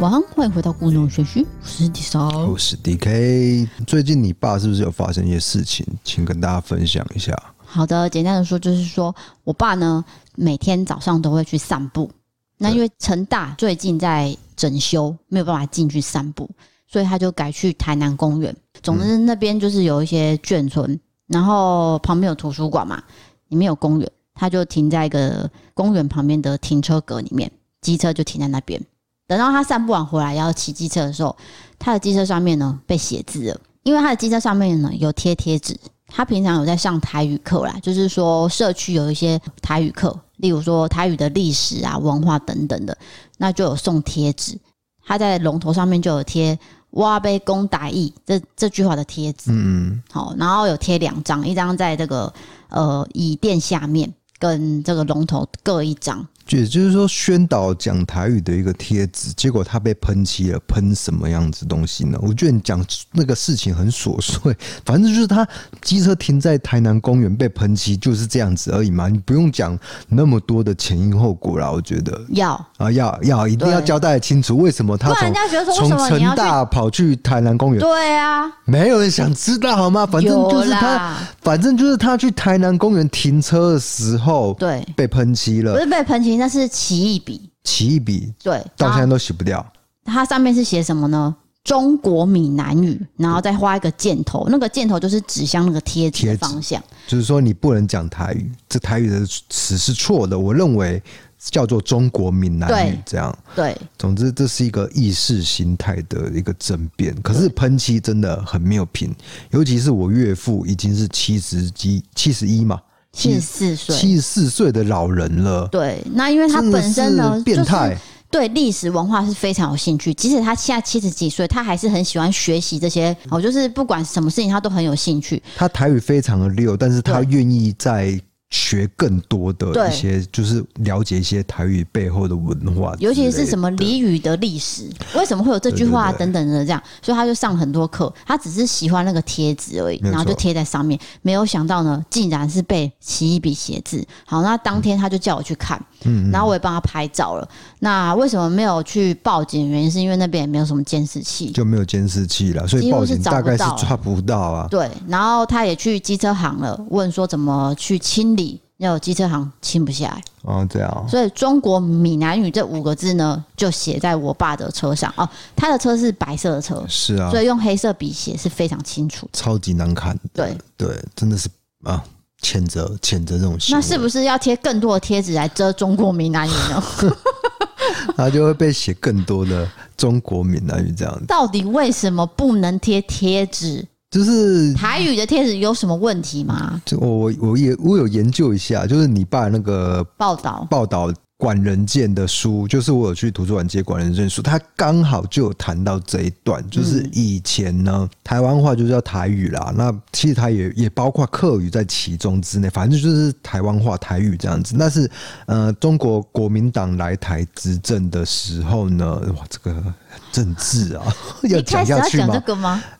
晚安，欢迎回到故弄玄虚，我是 D 少，我是 DK。最近你爸是不是有发生一些事情，请跟大家分享一下？好的，简单的说就是说我爸呢，每天早上都会去散步。那因为成大最近在整修，没有办法进去散步，所以他就改去台南公园。总之那边就是有一些眷村，嗯、然后旁边有图书馆嘛，里面有公园，他就停在一个公园旁边的停车格里面，机车就停在那边。等到他散步完回来要骑机车的时候，他的机车上面呢被写字了，因为他的机车上面呢有贴贴纸。他平常有在上台语课啦，就是说社区有一些台语课，例如说台语的历史啊、文化等等的，那就有送贴纸。他在龙头上面就有贴“挖杯公打义”这这句话的贴纸。嗯，好，然后有贴两张，一张在这个呃椅垫下面，跟这个龙头各一张。也就是说，宣导讲台语的一个贴纸，结果他被喷漆了，喷什么样子东西呢？我觉得你讲那个事情很琐碎，反正就是他机车停在台南公园被喷漆，就是这样子而已嘛。你不用讲那么多的前因后果啦。我觉得要啊，要要一定要交代清楚，为什么他从从成大跑去台南公园？对啊，没有人想知道好吗？反正就是他，反正就是他去台南公园停车的时候，对，被喷漆了，不是被喷漆。那是奇异笔，奇异笔对，到现在都洗不掉。它上面是写什么呢？中国闽南语，然后再画一个箭头，那个箭头就是指向那个贴纸的方向。就是说你不能讲台语，这台语的词是错的。我认为叫做中国闽南语，这样对。总之，这是一个意识形态的一个争辩。可是喷漆真的很没有品，尤其是我岳父已经是七十几、七十一嘛。七十四岁，七十四岁的老人了。对，那因为他本身呢，变态，对历史文化是非常有兴趣。即使他现在七十几岁，他还是很喜欢学习这些。哦，就是不管什么事情，他都很有兴趣。他台语非常的溜，但是他愿意在。学更多的一些，就是了解一些台语背后的文化，尤其是什么俚语的历史，为什么会有这句话等等的这样，所以他就上很多课。他只是喜欢那个贴纸而已，然后就贴在上面。没有想到呢，竟然是被奇异笔写字。好，那当天他就叫我去看，嗯，然后我也帮他拍照了。那为什么没有去报警？原因是因为那边也没有什么监视器，就没有监视器了，所以报警大概是抓不到啊。对，然后他也去机车行了，问说怎么去清理。要有机车行清不下来哦，这样，所以中国闽南语这五个字呢，就写在我爸的车上哦。他的车是白色的车，是啊，所以用黑色笔写是非常清楚，超级难看。对对，真的是啊，谴责谴责这种行为。那是不是要贴更多的贴纸来遮中国闽南语呢？他就会被写更多的中国闽南语这样子。到底为什么不能贴贴纸？就是台语的贴纸有什么问题吗？就我我也我有研究一下，就是你爸那个报道报道管人剑的书，就是我有去图书馆借管人剑书，他刚好就有谈到这一段，就是以前呢，台湾话就叫台语啦，那其实它也也包括客语在其中之内，反正就是台湾话台语这样子。但是呃，中国国民党来台执政的时候呢，哇，这个政治啊，要讲下去吗？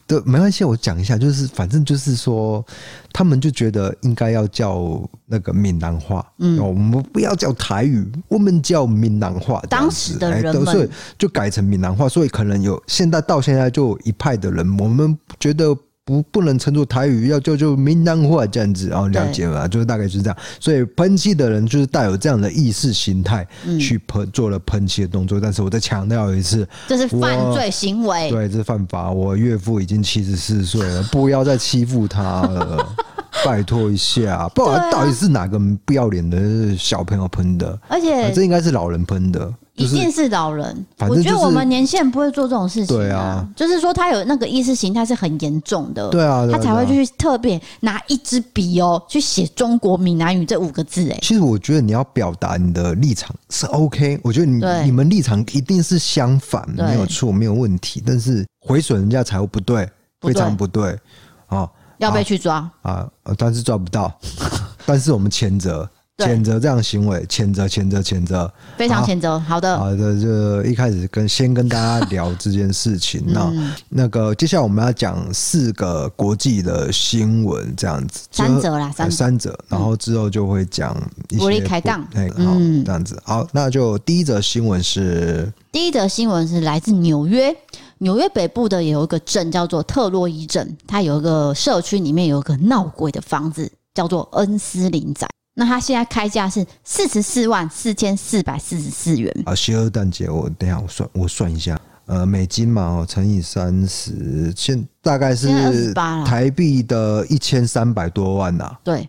对，没关系，我讲一下，就是反正就是说，他们就觉得应该要叫那个闽南话，嗯，我们不要叫台语，我们叫闽南话。当时的人们，所以就改成闽南话，所以可能有现在到现在就有一派的人，我们觉得。不不能称作台语，要叫做闽南话这样子，然后了解了，就是大概就是这样。所以喷漆的人就是带有这样的意识形态去喷做了喷漆的动作。但是我再强调一次，这是犯罪行为，对，这是犯法。我岳父已经七十四岁了，不要再欺负他了，拜托一下。不知道到底是哪个不要脸的小朋友喷的，而且这应该是老人喷的。一定是老人，我觉得我们年轻人不会做这种事情。对啊，就是说他有那个意识形态是很严重的。对啊，他才会去特别拿一支笔哦，去写中国闽南语这五个字。哎，其实我觉得你要表达你的立场是 OK，我觉得你你们立场一定是相反，没有错，没有问题。但是毁损人家财物不对，非常不对啊！要被去抓啊！但是抓不到，但是我们谴责。谴责这样行为，谴责谴责谴责，非常谴责。好。的，好的，就一开始跟先跟大家聊这件事情。那那个接下来我们要讲四个国际的新闻，这样子。三则啦，三三则，然后之后就会讲国立开杠，哎，好，这样子。好，那就第一则新闻是第一则新闻是来自纽约，纽约北部的有一个镇叫做特洛伊镇，它有一个社区里面有一个闹鬼的房子，叫做恩斯林宅。那他现在开价是四十四万四千四百四十四元啊！邪恶蛋姐，我等一下我算我算一下，呃，美金嘛哦，乘以三十，现大概是台币的一千三百多万呐。对，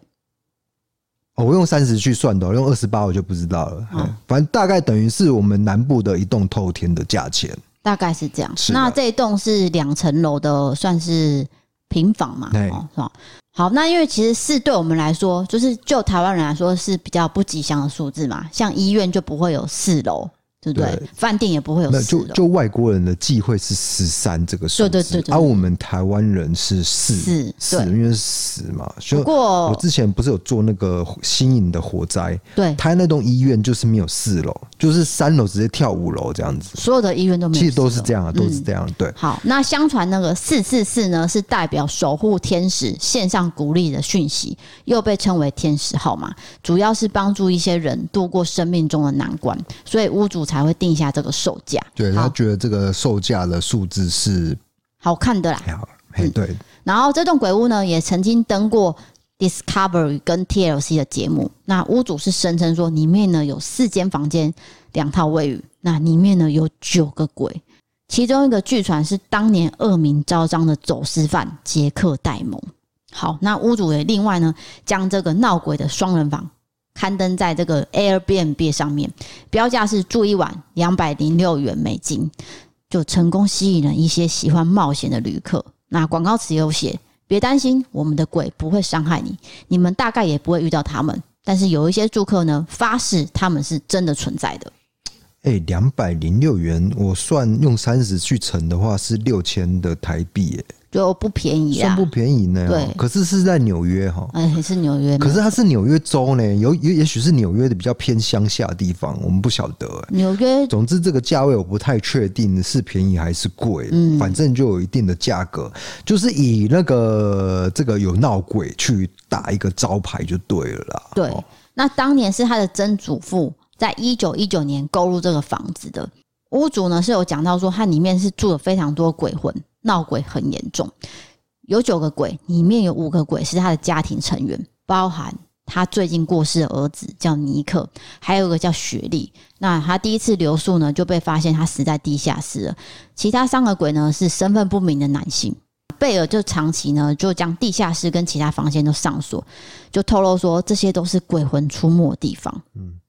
哦，我用三十去算的，用二十八我就不知道了。嗯，反正大概等于是我们南部的一栋透天的价钱，大概是这样。那这一栋是两层楼的，算是平房嘛？对，是吧？好，那因为其实四对我们来说，就是就台湾人来说是比较不吉祥的数字嘛，像医院就不会有四楼。对不对？饭店也不会有四楼。就就外国人的忌讳是十三这个数字，对对对，而我们台湾人是四四，因为是十嘛。不过我之前不是有做那个新颖的火灾，对，他那栋医院就是没有四楼，就是三楼直接跳五楼这样子。所有的医院都没有，其实都是这样，都是这样。对。好，那相传那个四四四呢，是代表守护天使献上鼓励的讯息，又被称为天使号码，主要是帮助一些人度过生命中的难关，所以屋主。才会定下这个售价，对，他觉得这个售价的数字是好看的啦。好，嘿，对。然后这栋鬼屋呢，也曾经登过 Discovery 跟 TLC 的节目。那屋主是声称说，里面呢有四间房间，两套卫浴，那里面呢有九个鬼，其中一个据传是当年恶名昭彰的走私犯杰克戴蒙。好，那屋主也另外呢将这个闹鬼的双人房。刊登在这个 Airbnb 上面，标价是住一晚两百零六元美金，就成功吸引了一些喜欢冒险的旅客。那广告词有写：别担心，我们的鬼不会伤害你，你们大概也不会遇到他们。但是有一些住客呢，发誓他们是真的存在的。哎、欸，两百零六元，我算用三十去乘的话是六千的台币，就不便宜啊，算不便宜呢。对，可是是在纽约哈，哎，是纽约。可是它是纽约州呢，有也也许是纽约的比较偏乡下的地方，我们不晓得。纽约，总之这个价位我不太确定是便宜还是贵，嗯，反正就有一定的价格，就是以那个这个有闹鬼去打一个招牌就对了啦。对，那当年是他的曾祖父在一九一九年购入这个房子的，屋主呢是有讲到说，它里面是住了非常多鬼魂。闹鬼很严重，有九个鬼，里面有五个鬼是他的家庭成员，包含他最近过世的儿子叫尼克，还有一个叫雪莉。那他第一次留宿呢，就被发现他死在地下室了。其他三个鬼呢是身份不明的男性。贝尔就长期呢就将地下室跟其他房间都上锁，就透露说这些都是鬼魂出没的地方。嗯。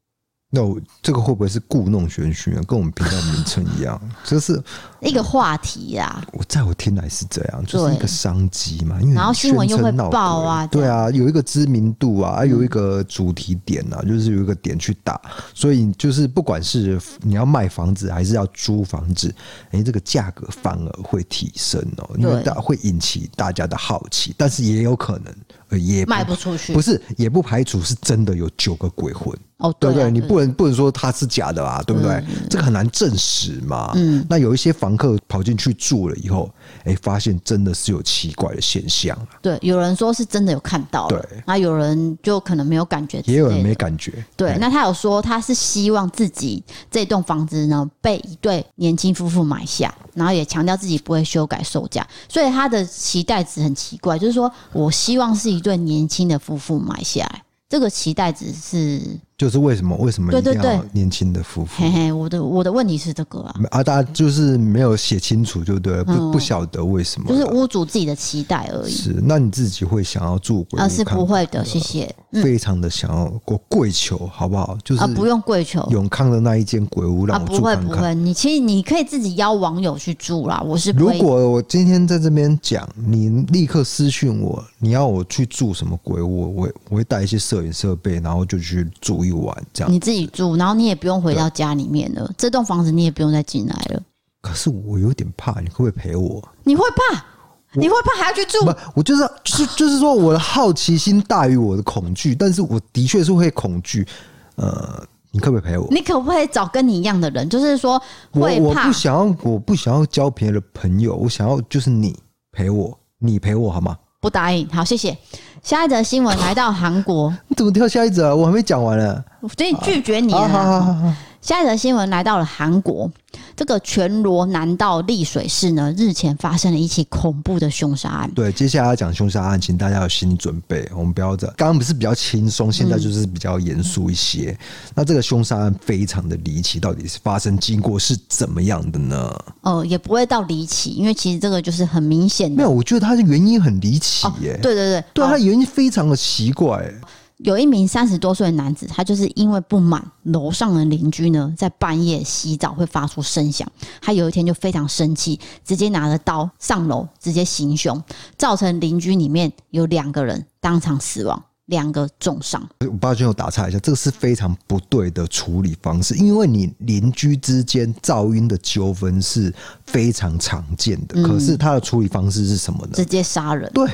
那我这个会不会是故弄玄虚啊？跟我们频道名称一样，这是一个话题呀。我在我听来是这样，就是一个商机嘛。因为然后新闻又会报啊，对啊，有一个知名度啊，有一个主题点啊，就是有一个点去打，所以就是不管是你要卖房子还是要租房子，哎，这个价格反而会提升哦，因为大会引起大家的好奇，但是也有可能也卖不出去，不是也不排除是真的有九个鬼魂。哦，对对，你不能不能说它是假的啊，对不对？这个很难证实嘛。嗯，那有一些房客跑进去住了以后，哎，发现真的是有奇怪的现象。对，有人说是真的有看到，对，那有人就可能没有感觉，也有人没感觉。对，那他有说他是希望自己这栋房子呢被一对年轻夫妇买下，然后也强调自己不会修改售价，所以他的期待值很奇怪，就是说我希望是一对年轻的夫妇买下来，这个期待值是。就是为什么？为什么一定要年轻的夫妇？嘿嘿，我的我的问题是这个啊，啊，大家就是没有写清楚，就对了，不不晓得为什么，就是屋主自己的期待而已。是，那你自己会想要住鬼屋？啊，是不会的，谢谢。非常的想要过跪求，好不好？就是啊，不用跪求。永康的那一间鬼屋让我住看看。不会不会，你其实你可以自己邀网友去住啦。我是如果我今天在这边讲，你立刻私讯我，你要我去住什么鬼屋，我我会带一些摄影设备，然后就去住一晚这样。你自己住，然后你也不用回到家里面了。这栋房子你也不用再进来了。可是我有点怕，你会不会陪我？你会怕？你会怕还要去住？不，我就是就是就是说，我的好奇心大于我的恐惧，但是我的确是会恐惧。呃，你可不可以陪我？你可不可以找跟你一样的人？就是说我我不想要，我不想要交别的朋友，我想要就是你陪我，你陪我好吗？不答应，好，谢谢。下一则新闻来到韩国，你怎么跳下一则啊？我还没讲完呢，所以拒绝你了。好好好好。下一则新闻来到了韩国，这个全罗南道丽水市呢，日前发生了一起恐怖的凶杀案。对，接下来要讲凶杀案，请大家有心理准备。我们不要这，刚刚不是比较轻松，现在就是比较严肃一些。嗯、那这个凶杀案非常的离奇，到底是发生经过是怎么样的呢？哦，也不会到离奇，因为其实这个就是很明显的。没有，我觉得它的原因很离奇耶、哦。对对对，对，它原因非常的奇怪。有一名三十多岁的男子，他就是因为不满楼上的邻居呢，在半夜洗澡会发出声响，他有一天就非常生气，直接拿着刀上楼，直接行凶，造成邻居里面有两个人当场死亡，两个重伤。我抱歉，我打岔一下，这个是非常不对的处理方式，因为你邻居之间噪音的纠纷是非常常见的，嗯，可是他的处理方式是什么呢？直接杀人。对。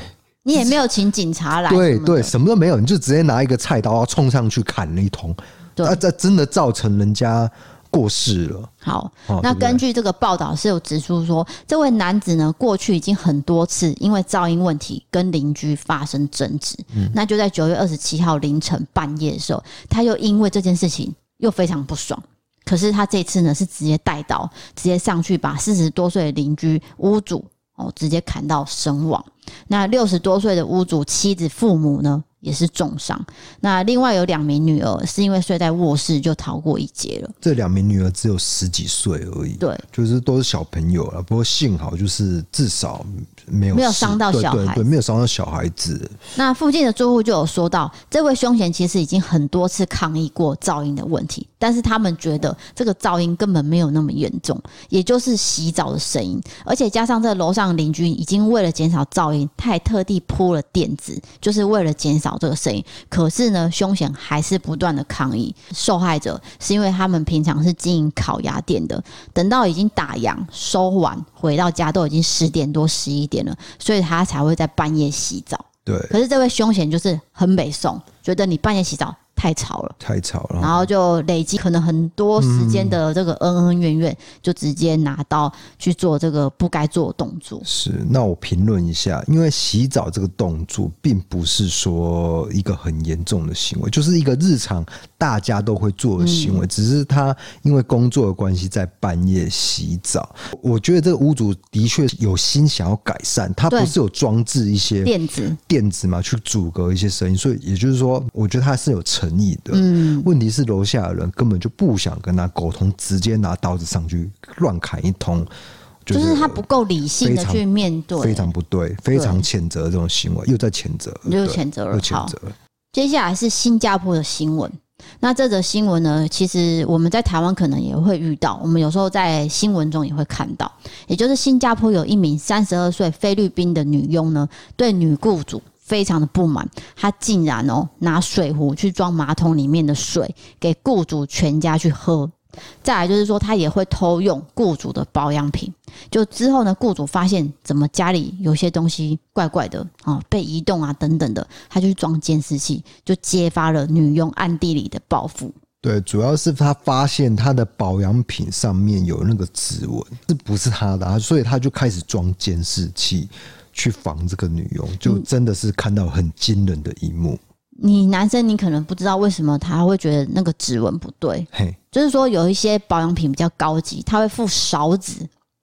你也没有请警察来，对对，什么都没有，你就直接拿一个菜刀要冲上去砍了一通，那，这真的造成人家过世了。好，那根据这个报道是有指出说，这位男子呢，过去已经很多次因为噪音问题跟邻居发生争执，嗯，那就在九月二十七号凌晨半夜的时候，他又因为这件事情又非常不爽，可是他这次呢是直接带刀，直接上去把四十多岁的邻居屋主。哦，直接砍到身亡。那六十多岁的屋主妻子、父母呢，也是重伤。那另外有两名女儿是因为睡在卧室就逃过一劫了。这两名女儿只有十几岁而已，对，就是都是小朋友了。不过幸好就是至少没有没有伤到小孩，对，没有伤到小孩子。那附近的住户就有说到，这位凶嫌其实已经很多次抗议过噪音的问题。但是他们觉得这个噪音根本没有那么严重，也就是洗澡的声音，而且加上这楼上邻居已经为了减少噪音，他还特地铺了垫子，就是为了减少这个声音。可是呢，凶嫌还是不断的抗议。受害者是因为他们平常是经营烤鸭店的，等到已经打烊收完回到家都已经十点多十一点了，所以他才会在半夜洗澡。对。可是这位凶险就是很北宋，觉得你半夜洗澡。太吵了，太吵了，然后就累积可能很多时间的这个恩恩怨怨，就直接拿刀去做这个不该做的动作。是，那我评论一下，因为洗澡这个动作并不是说一个很严重的行为，就是一个日常大家都会做的行为，只是他因为工作的关系在半夜洗澡。我觉得这个屋主的确有心想要改善，他不是有装置一些垫子垫子嘛，去阻隔一些声音，所以也就是说，我觉得他是有成。诚意的，嗯，问题是楼下的人根本就不想跟他沟通，直接拿刀子上去乱砍一通，就是他不够理性的去面对，非常不对，非常谴责这种行为，又在谴责，又谴责了，又谴责。接下来是新加坡的新闻，那这则新闻呢，其实我们在台湾可能也会遇到，我们有时候在新闻中也会看到，也就是新加坡有一名三十二岁菲律宾的女佣呢，对女雇主。非常的不满，他竟然哦拿水壶去装马桶里面的水给雇主全家去喝。再来就是说，他也会偷用雇主的保养品。就之后呢，雇主发现怎么家里有些东西怪怪的啊，被移动啊等等的，他就去装监视器，就揭发了女佣暗地里的报复。对，主要是他发现他的保养品上面有那个指纹，这不是他的，所以他就开始装监视器。去防这个女佣，就真的是看到很惊人的一幕。你男生，你可能不知道为什么他会觉得那个指纹不对。嘿，就是说有一些保养品比较高级，他会附勺子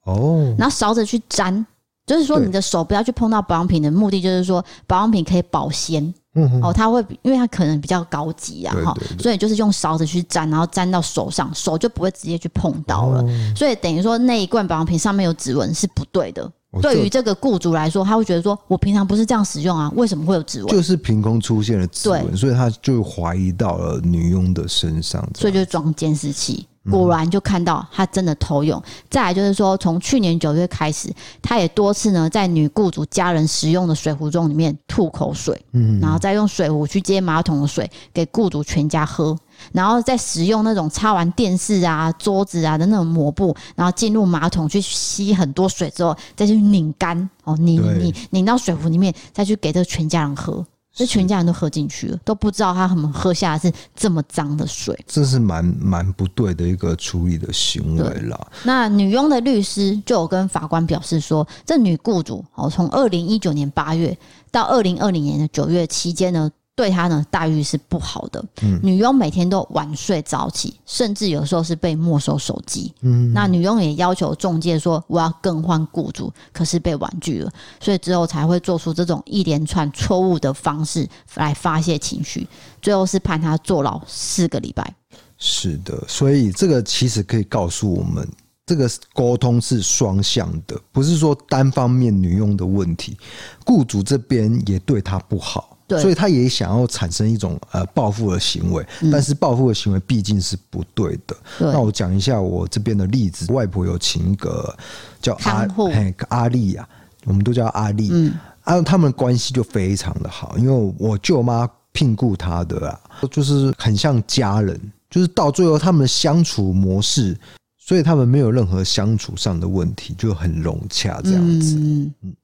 哦，拿勺子去沾，就是说你的手不要去碰到保养品的目的，就是说保养品可以保鲜。嗯哦，他会，因为他可能比较高级啊，哈，所以就是用勺子去沾，然后沾到手上，手就不会直接去碰到了。所以等于说那一罐保养品上面有指纹是不对的。对于这个雇主来说，他会觉得说：“我平常不是这样使用啊，为什么会有指纹？”就是凭空出现了指纹，所以他就怀疑到了女佣的身上，所以就装监视器，果然就看到他真的偷用。嗯、再来就是说，从去年九月开始，他也多次呢在女雇主家人使用的水壶中里面吐口水，嗯，然后再用水壶去接马桶的水给雇主全家喝。然后再使用那种擦完电视啊、桌子啊的那种抹布，然后进入马桶去吸很多水之后，再去拧干哦，拧拧拧到水壶里面，再去给这全家人喝。这全家人都喝进去了，都不知道他们喝下的是这么脏的水，这是蛮蛮不对的一个处理的行为啦。那女佣的律师就有跟法官表示说，这女雇主哦，从二零一九年八月到二零二零年的九月期间呢。对他呢，待遇是不好的。嗯，女佣每天都晚睡早起，甚至有时候是被没收手机。嗯，那女佣也要求中介说我要更换雇主，可是被婉拒了，所以之后才会做出这种一连串错误的方式来发泄情绪，最后是判他坐牢四个礼拜。是的，所以这个其实可以告诉我们，这个沟通是双向的，不是说单方面女佣的问题，雇主这边也对她不好。对，所以他也想要产生一种呃报复的行为，但是报复的行为毕竟是不对的。对，那我讲一下我这边的例子，外婆有请一个叫阿嘿阿丽啊，我们都叫阿丽，嗯，啊，他们关系就非常的好，因为我舅妈聘雇他的啊，就是很像家人，就是到最后他们的相处模式，所以他们没有任何相处上的问题，就很融洽这样子，嗯。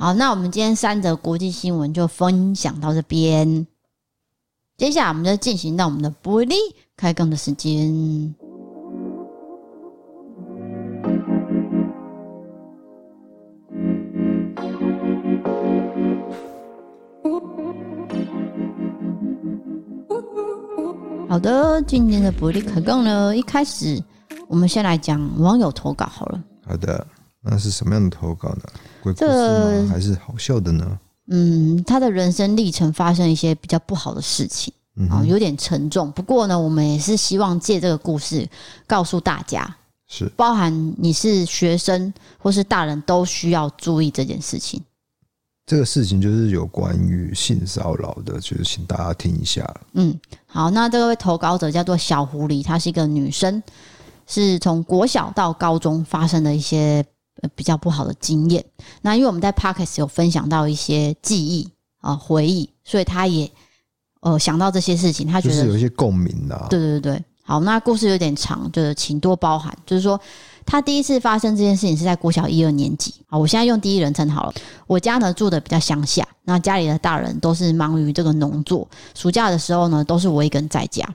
好，那我们今天三则国际新闻就分享到这边。接下来，我们就进行到我们的玻璃开杠的时间。好的，今天的玻璃开杠呢，一开始我们先来讲网友投稿好了。好的。那是什么样的投稿呢？鬼故事吗？还是好笑的呢？嗯，他的人生历程发生一些比较不好的事情啊，有点沉重。不过呢，我们也是希望借这个故事告诉大家，是包含你是学生或是大人都需要注意这件事情。这个事情就是有关于性骚扰的，就是请大家听一下。嗯，好，那这位投稿者叫做小狐狸，她是一个女生，是从国小到高中发生的一些。比较不好的经验，那因为我们在 Podcast 有分享到一些记忆啊、回忆，所以他也呃想到这些事情，他觉得有一些共鸣的。对对对，好，那故事有点长，就是请多包涵。就是说，他第一次发生这件事情是在国小一二年级。啊，我现在用第一人称好了。我家呢住的比较乡下，那家里的大人都是忙于这个农作，暑假的时候呢都是我一个人在家。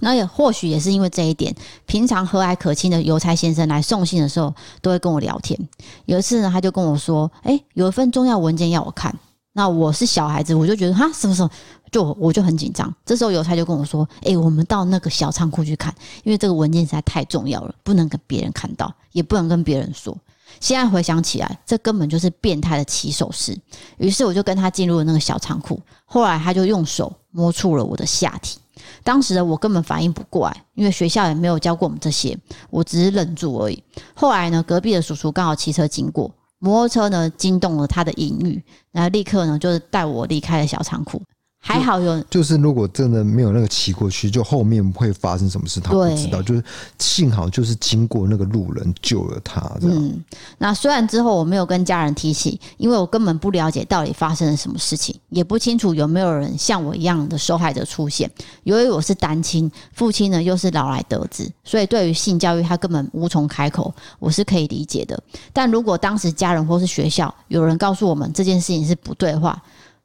那也或许也是因为这一点，平常和蔼可亲的邮差先生来送信的时候，都会跟我聊天。有一次呢，他就跟我说：“哎，有一份重要文件要我看。”那我是小孩子，我就觉得哈，什么什么，就我就很紧张。这时候邮差就跟我说：“哎，我们到那个小仓库去看，因为这个文件实在太重要了，不能跟别人看到，也不能跟别人说。”现在回想起来，这根本就是变态的起手式。于是我就跟他进入了那个小仓库，后来他就用手摸触了我的下体。当时的我根本反应不过来，因为学校也没有教过我们这些，我只是忍住而已。后来呢，隔壁的叔叔刚好骑车经过，摩托车呢惊动了他的淫欲，然后立刻呢就是带我离开了小仓库。还好有，就是如果真的没有那个骑过去，就后面会发生什么事，他不知道。就是幸好就是经过那个路人救了他。嗯，那虽然之后我没有跟家人提起，因为我根本不了解到底发生了什么事情，也不清楚有没有人像我一样的受害者出现。由于我是单亲，父亲呢又是老来得子，所以对于性教育他根本无从开口，我是可以理解的。但如果当时家人或是学校有人告诉我们这件事情是不对的话，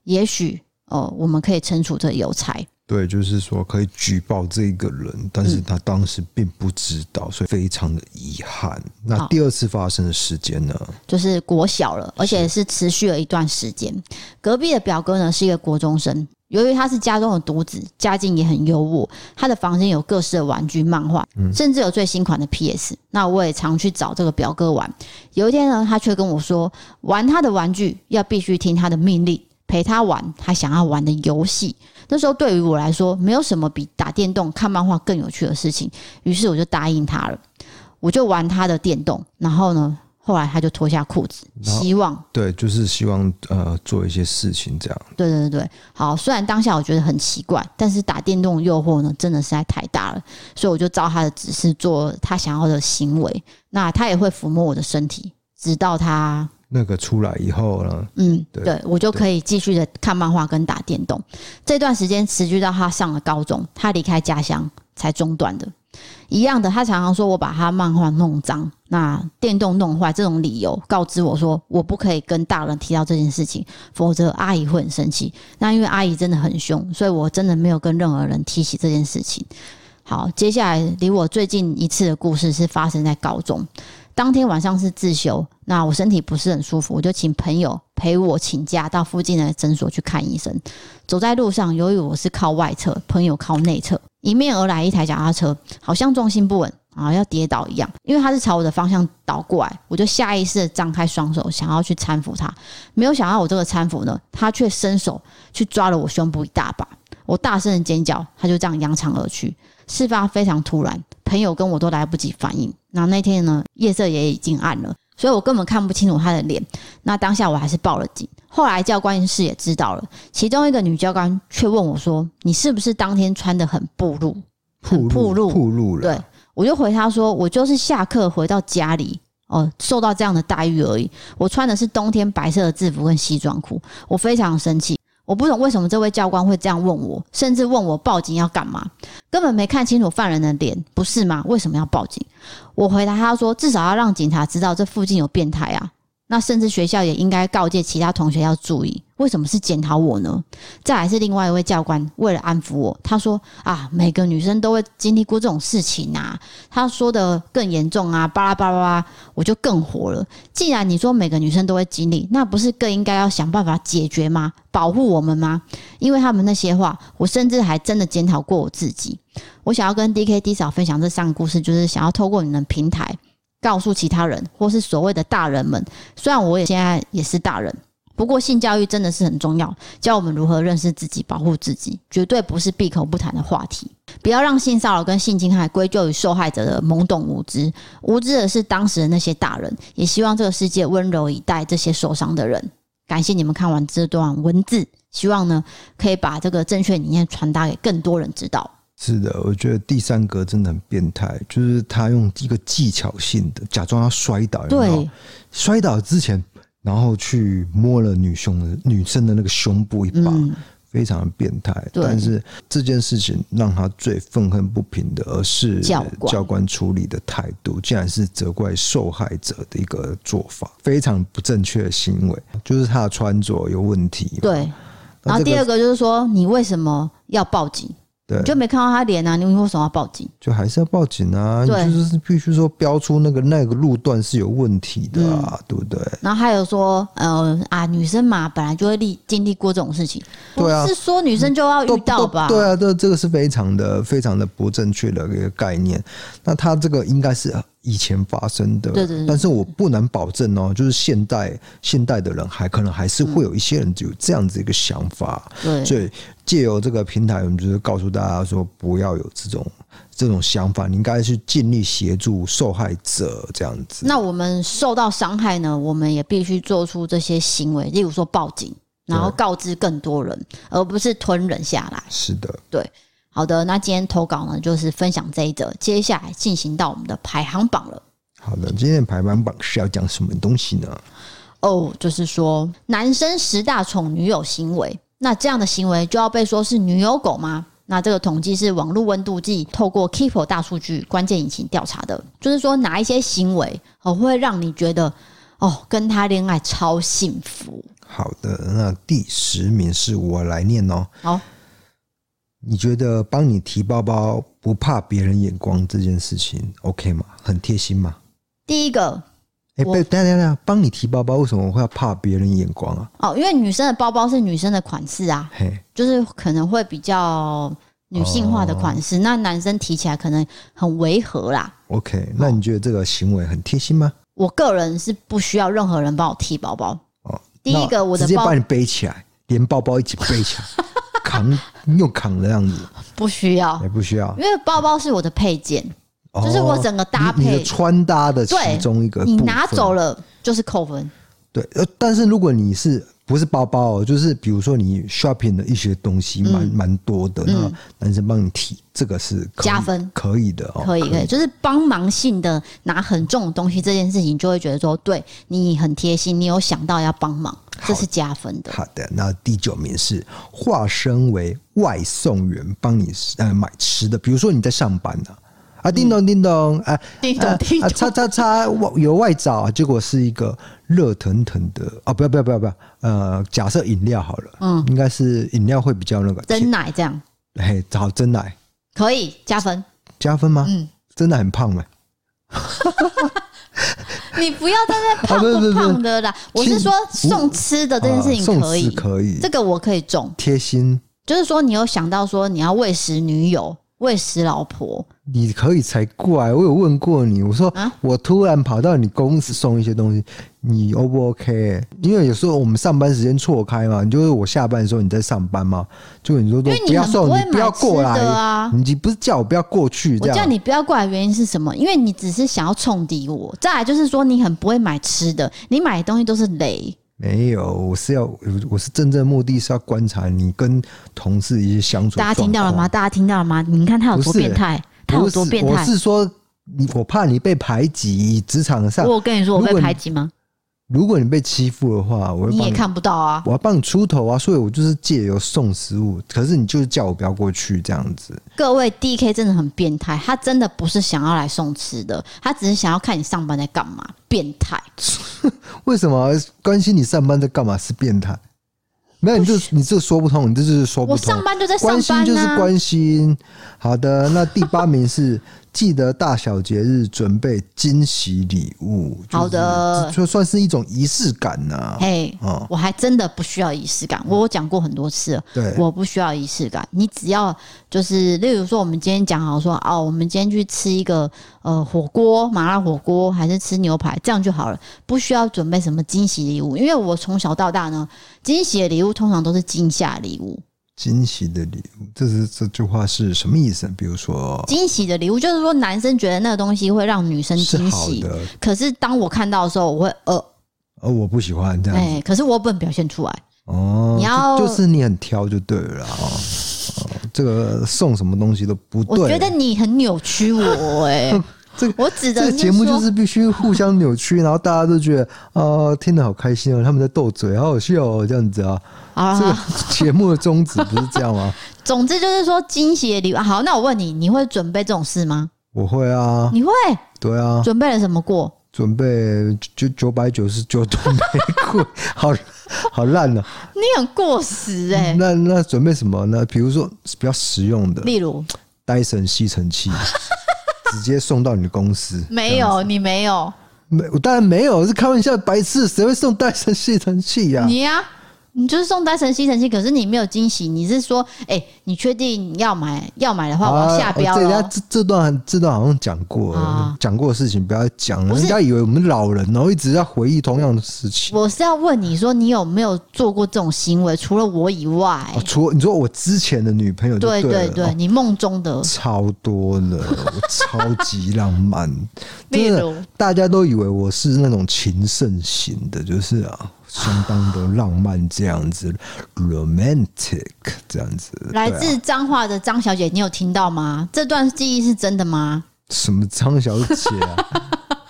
也许。哦，我们可以惩处这有才。对，就是说可以举报这个人，但是他当时并不知道，嗯、所以非常的遗憾。那第二次发生的时间呢？就是国小了，而且是持续了一段时间。隔壁的表哥呢是一个国中生，由于他是家中的独子，家境也很优渥，他的房间有各式的玩具、漫画，甚至有最新款的 PS。那我也常去找这个表哥玩。有一天呢，他却跟我说，玩他的玩具要必须听他的命令。陪他玩他想要玩的游戏，那时候对于我来说，没有什么比打电动、看漫画更有趣的事情。于是我就答应他了，我就玩他的电动。然后呢，后来他就脱下裤子，希望对，就是希望呃做一些事情这样。对对对对，好。虽然当下我觉得很奇怪，但是打电动诱惑呢，真的实在太大了，所以我就照他的指示做他想要的行为。那他也会抚摸我的身体，直到他。那个出来以后呢，嗯，对，对我就可以继续的看漫画跟打电动。这段时间持续到他上了高中，他离开家乡才中断的。一样的，他常常说我把他漫画弄脏，那电动弄坏这种理由，告知我说我不可以跟大人提到这件事情，否则阿姨会很生气。那因为阿姨真的很凶，所以我真的没有跟任何人提起这件事情。好，接下来离我最近一次的故事是发生在高中。当天晚上是自修，那我身体不是很舒服，我就请朋友陪我请假到附近的诊所去看医生。走在路上，由于我是靠外侧，朋友靠内侧，迎面而来一台脚踏车，好像重心不稳啊，要跌倒一样。因为他是朝我的方向倒过来，我就下意识的张开双手，想要去搀扶他。没有想到我这个搀扶呢，他却伸手去抓了我胸部一大把。我大声的尖叫，他就这样扬长而去。事发非常突然，朋友跟我都来不及反应。那那天呢，夜色也已经暗了，所以我根本看不清楚他的脸。那当下我还是报了警。后来教官室也知道了，其中一个女教官却问我说：“你是不是当天穿的很暴露？很暴露？暴露了？”对，我就回他说：“我就是下课回到家里，哦，受到这样的待遇而已。我穿的是冬天白色的制服跟西装裤，我非常生气。”我不懂为什么这位教官会这样问我，甚至问我报警要干嘛，根本没看清楚犯人的脸，不是吗？为什么要报警？我回答他说，至少要让警察知道这附近有变态啊。那甚至学校也应该告诫其他同学要注意。为什么是检讨我呢？再来是另外一位教官，为了安抚我，他说啊，每个女生都会经历过这种事情啊。他说的更严重啊，巴拉巴拉巴拉，我就更火了。既然你说每个女生都会经历，那不是更应该要想办法解决吗？保护我们吗？因为他们那些话，我甚至还真的检讨过我自己。我想要跟 D K D 嫂分享这三个故事，就是想要透过你们平台。告诉其他人，或是所谓的大人们，虽然我也现在也是大人，不过性教育真的是很重要，教我们如何认识自己、保护自己，绝对不是闭口不谈的话题。不要让性骚扰跟性侵害归咎于受害者的懵懂无知，无知的是当时的那些大人。也希望这个世界温柔以待这些受伤的人。感谢你们看完这段文字，希望呢可以把这个正确理念传达给更多人知道。是的，我觉得第三格真的很变态，就是他用一个技巧性的假装要摔倒，对，摔倒之前，然后去摸了女胸的女生的那个胸部一把，嗯、非常的变态。但是这件事情让他最愤恨不平的，而是教官教官处理的态度，竟然是责怪受害者的一个做法，非常不正确的行为，就是他的穿着有问题。对，然后第二个就是说，你为什么要报警？对就没看到他脸啊？你为什么要报警？就还是要报警啊！对你就是必须说标出那个那个路段是有问题的啊，嗯、对不对？然后还有说，呃啊，女生嘛，本来就会历经历过这种事情，对啊，是说女生就要遇到吧？对啊，这这个是非常的非常的不正确的一个概念。那他这个应该是。以前发生的，对对对，但是我不能保证哦，就是现代现代的人还可能还是会有一些人有这样子一个想法，对，所以借由这个平台，我们就是告诉大家说，不要有这种这种想法，你应该去尽力协助受害者这样子。那我们受到伤害呢，我们也必须做出这些行为，例如说报警，然后告知更多人，而不是吞忍下来。是的，对。好的，那今天投稿呢，就是分享这一则，接下来进行到我们的排行榜了。好的，今天的排行榜是要讲什么东西呢？哦，就是说男生十大宠女友行为，那这样的行为就要被说是女友狗吗？那这个统计是网络温度计透过 Keepo 大数据关键引擎调查的，就是说哪一些行为哦会让你觉得哦跟他恋爱超幸福？好的，那第十名是我来念哦。好。你觉得帮你提包包不怕别人眼光这件事情 OK 吗？很贴心吗？第一个，哎，等等等等，帮你提包包为什么会要怕别人眼光啊？哦，因为女生的包包是女生的款式啊，嘿，就是可能会比较女性化的款式，哦、那男生提起来可能很违和啦。OK，那你觉得这个行为很贴心吗？我个人是不需要任何人帮我提包包。哦，第一个，我的包直接把你背起来，连包包一起背起来。扛 又扛的样子，不需要，也不需要，因为包包是我的配件，哦、就是我整个搭配你的穿搭的其中一个。你拿走了就是扣分。对，呃，但是如果你是不是包包哦，就是比如说你 shopping 的一些东西，蛮蛮、嗯、多的，那男生帮你提，这个是加分，可以的哦，可以可以，就是帮忙性的拿很重的东西这件事情，就会觉得说，对你很贴心，你有想到要帮忙，这是加分的。好的，那第九名是化身为外送员，帮你呃买吃的，比如说你在上班呢、啊。啊，叮咚 叮咚，啊，叮咚叮咚，啊，叉叉叉，有外找，结果是一个热腾腾的啊！不要不要不要不要，呃，假设饮料好了，嗯，应该是饮料会比较那个真奶这样，嘿，找真奶。可以加分，加分吗？嗯，真的很胖吗？你不要在那 胖不胖的啦，我是说送吃的这件事情可以，可以，这个我可以中，贴心，就是说你有想到说你要喂食女友。喂食老婆，你可以才怪！我有问过你，我说、啊、我突然跑到你公司送一些东西，你 O 不 OK？因为有时候我们上班时间错开嘛，你就是我下班的时候你在上班嘛，就你说都不要送，你不要过来啊！你不是叫我不要过去，我叫你不要过来，原因是什么？因为你只是想要冲抵我。再来就是说，你很不会买吃的，你买的东西都是雷。没有，我是要，我是真正目的是要观察你跟同事一些相处。大家听到了吗？大家听到了吗？你看他有多变态，他有多变态。我是说，你我怕你被排挤，职场上。我跟你说，我被排挤吗？如果你被欺负的话，我会帮你，你也看不到啊！我要帮你出头啊！所以我就是借由送食物，可是你就是叫我不要过去这样子。各位，DK 真的很变态，他真的不是想要来送吃的，他只是想要看你上班在干嘛。变态？为什么关心你上班在干嘛是变态？没有，你这你这说不通，你这就是说不通。我上班就在上班啊，关心就是关心。好的，那第八名是。记得大小节日准备惊喜礼物，好的，就算是一种仪式感呐、啊。嘿，哦，我还真的不需要仪式感，我有讲过很多次了。对，我不需要仪式感，你只要就是，例如说，我们今天讲好说，哦，我们今天去吃一个呃火锅，麻辣火锅，还是吃牛排，这样就好了，不需要准备什么惊喜礼物，因为我从小到大呢，惊喜的礼物通常都是惊吓礼物。惊喜的礼物，这是这句话是什么意思？比如说，惊喜的礼物就是说，男生觉得那个东西会让女生惊喜，可是当我看到的时候，我会呃，呃，我不喜欢这样。哎，可是我不能表现出来哦。你要就，就是你很挑就对了哦。这个送什么东西都不对，我觉得你很扭曲我哎。这个我指的这个节目就是必须互相扭曲，然后大家都觉得啊、呃，听得好开心哦，他们在斗嘴，好好笑哦，这样子啊。啊，这个 节目的宗旨不是这样吗？总之就是说惊喜的礼物。好，那我问你，你会准备这种事吗？我会啊。你会？对啊。准备了什么过？准备就九百九十九朵玫瑰，好好烂哦。你很过时哎、欸。那那准备什么呢？比如说比较实用的，例如戴森吸尘器。直接送到你的公司？没有，你没有。没，我当然没有，是开玩笑，白痴，谁会送戴森吸尘器呀？你呀、啊。你就是送戴森吸尘器，可是你没有惊喜。你是说，哎、欸，你确定要买？要买的话，我要下标了。这这这段这段好像讲过了，讲、啊、过的事情不要讲了。人家以为我们老人，然后一直在回忆同样的事情。我是要问你说，你有没有做过这种行为？除了我以外，哦、除了你说我之前的女朋友对，对对对，哦、你梦中的超多了，我超级浪漫。真的，大家都以为我是那种情圣型的，就是啊。相当的浪漫，这样子，romantic 这样子。来自彰化的张小姐，你有听到吗？这段记忆是真的吗？什么张小姐啊？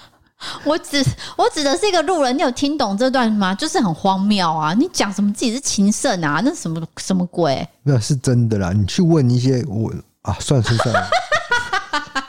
我指我指的是一个路人，你有听懂这段吗？就是很荒谬啊！你讲什么自己是情圣啊？那什么什么鬼？那是真的啦！你去问一些我啊，算了算了。